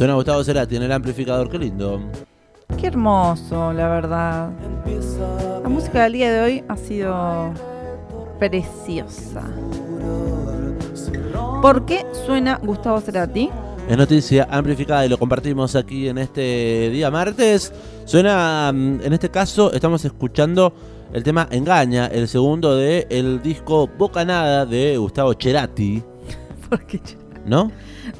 Suena Gustavo Cerati en el amplificador, qué lindo. Qué hermoso, la verdad. La música del día de hoy ha sido preciosa. ¿Por qué suena Gustavo Cerati? Es noticia amplificada y lo compartimos aquí en este día martes. Suena, mm, en este caso, estamos escuchando el tema Engaña, el segundo de el disco Bocanada de Gustavo Cerati. ¿Por qué? ¿No?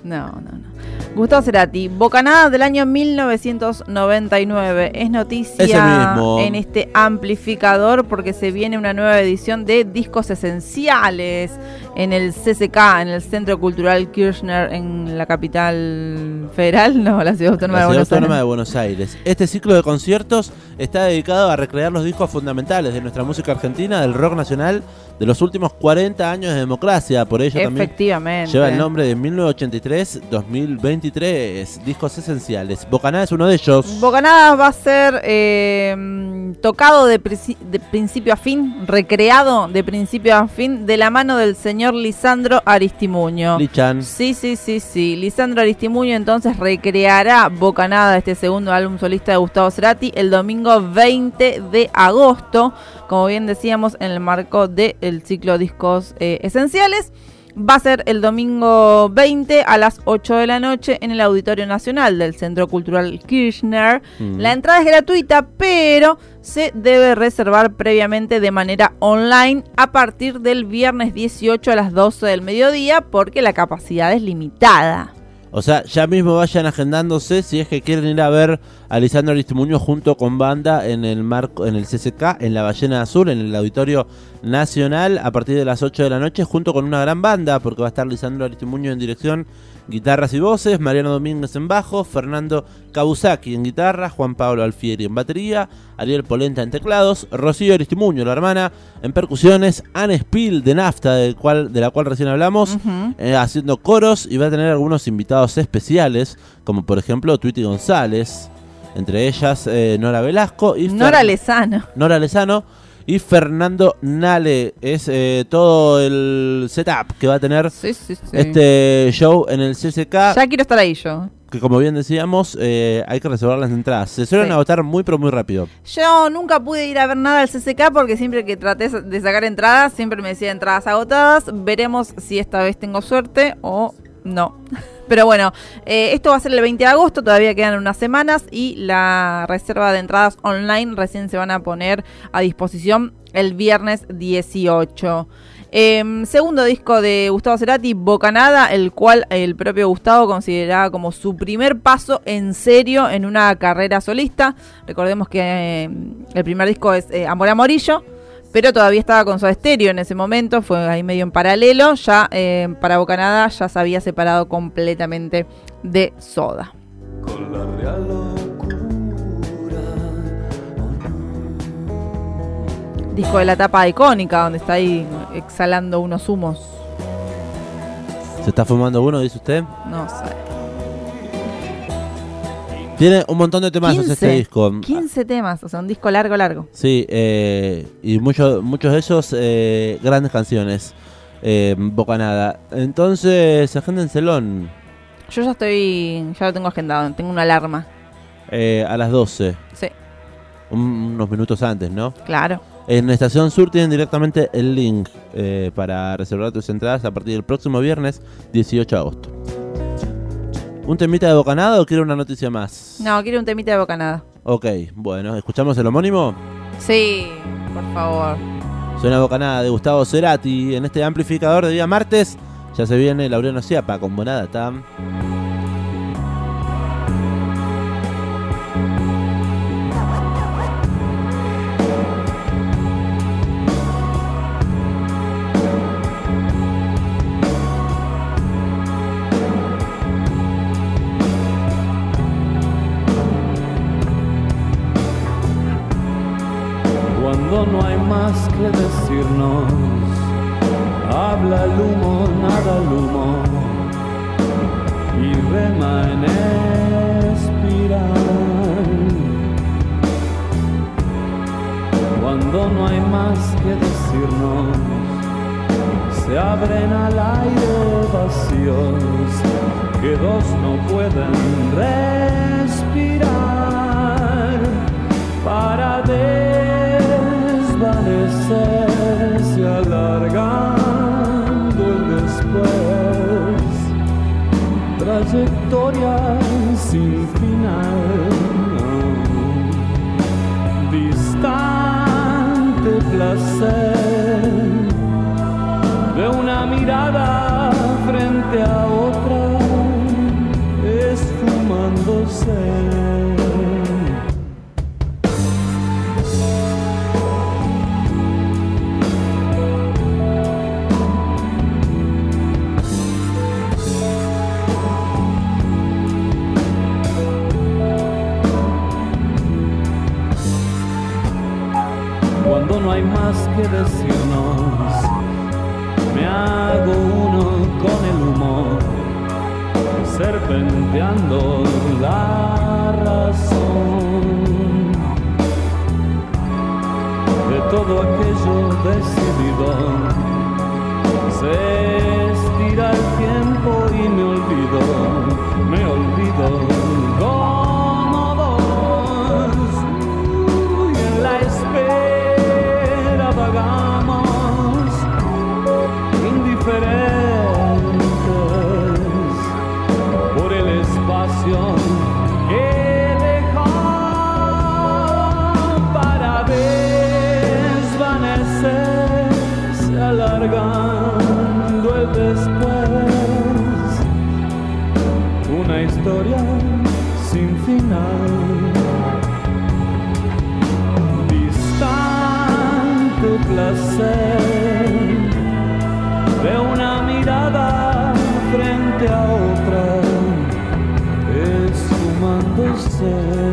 No, no, no. Gustavo Cerati, Bocanada del año 1999. Es noticia en este amplificador porque se viene una nueva edición de discos esenciales en el CCK, en el Centro Cultural Kirchner, en la capital federal, no, la ciudad autónoma, de, Buenos autónoma de Buenos Aires. Este ciclo de conciertos está dedicado a recrear los discos fundamentales de nuestra música argentina, del rock nacional de los últimos 40 años de democracia. Por ello también lleva el nombre de 1983-2023, discos esenciales. Bocanada es uno de ellos. Bocanada va a ser eh, tocado de, principio a fin, recreado de principio a fin, de la mano del señor Lisandro Aristimuño. Lichan. Sí, sí, sí, sí. Lisandro Aristimuño entonces recreará Bocanada, este segundo álbum solista de Gustavo Cerati, el domingo 20 de agosto, como bien decíamos, en el marco del ciclo Discos eh, Esenciales. Va a ser el domingo 20 a las 8 de la noche en el Auditorio Nacional del Centro Cultural Kirchner. Mm. La entrada es gratuita, pero se debe reservar previamente de manera online a partir del viernes 18 a las 12 del mediodía porque la capacidad es limitada. O sea, ya mismo vayan agendándose si es que quieren ir a ver a Lisandro Aristimuño junto con banda en el marco, en el CCK, en la Ballena Azul, en el Auditorio Nacional, a partir de las 8 de la noche, junto con una gran banda, porque va a estar Lisandro Aristimuño en dirección guitarras y voces, Mariano Domínguez en bajo, Fernando Kabusaki en guitarra, Juan Pablo Alfieri en batería, Ariel Polenta en teclados, Rocío Aristimuño, la hermana, en percusiones, Anne Spill de Nafta, de, cual, de la cual recién hablamos, eh, haciendo coros y va a tener algunos invitados especiales, como por ejemplo Tweety González, entre ellas eh, Nora Velasco y Nora Lezano. Nora Lezano y Fernando Nale. Es eh, todo el setup que va a tener este show en el CCK. Ya quiero estar ahí yo. Que como bien decíamos, eh, hay que reservar las entradas. Se suelen agotar muy pero muy rápido. Yo nunca pude ir a ver nada del CCK porque siempre que traté de sacar entradas, siempre me decía entradas agotadas. Veremos si esta vez tengo suerte o no. Pero bueno, eh, esto va a ser el 20 de agosto, todavía quedan unas semanas y la reserva de entradas online recién se van a poner a disposición el viernes 18. Em, segundo disco de Gustavo Cerati, Bocanada, el cual el propio Gustavo consideraba como su primer paso en serio en una carrera solista. Recordemos que em, el primer disco es eh, Amor a Morillo pero todavía estaba con su estéreo en ese momento, fue ahí medio en paralelo, ya eh, para Bocanada ya se había separado completamente de Soda. Disco de la tapa icónica, donde está ahí exhalando unos humos. ¿Se está fumando uno, dice usted? No sé. Tiene un montón de temas este disco. 15 temas, o sea, un disco largo, largo. Sí, eh, y muchos muchos de ellos eh, grandes canciones. Eh, Bocanada. Entonces, agéndenselón. Yo ya estoy, ya lo tengo agendado, tengo una alarma. Eh, a las 12. Sí. unos minutos antes, ¿no? Claro. En Estación Sur tienen directamente el link para reservar tus entradas a partir del próximo viernes 18 de agosto. ¿Un temita de bocanada o quiere una noticia más? No, quiero un temita de bocanada. Ok, bueno, ¿escuchamos el homónimo? Sí, por favor. Suena bocanada de Gustavo Cerati en este amplificador de día martes. Ya se viene Laureano Ciapa con Bonada Tam. No hay más que decirnos. Habla el humo, nada el humo, y rema en espiral. Cuando no hay más que decirnos, se abren al aire vacíos que dos no pueden respirar sin final distante placer de una mirada frente a otra esfumándose. No hay más que decirnos, me hago uno con el humor, serpenteando la razón de todo aquello decidido. Se estira el distante placer de una mirada frente a otra esfumándose.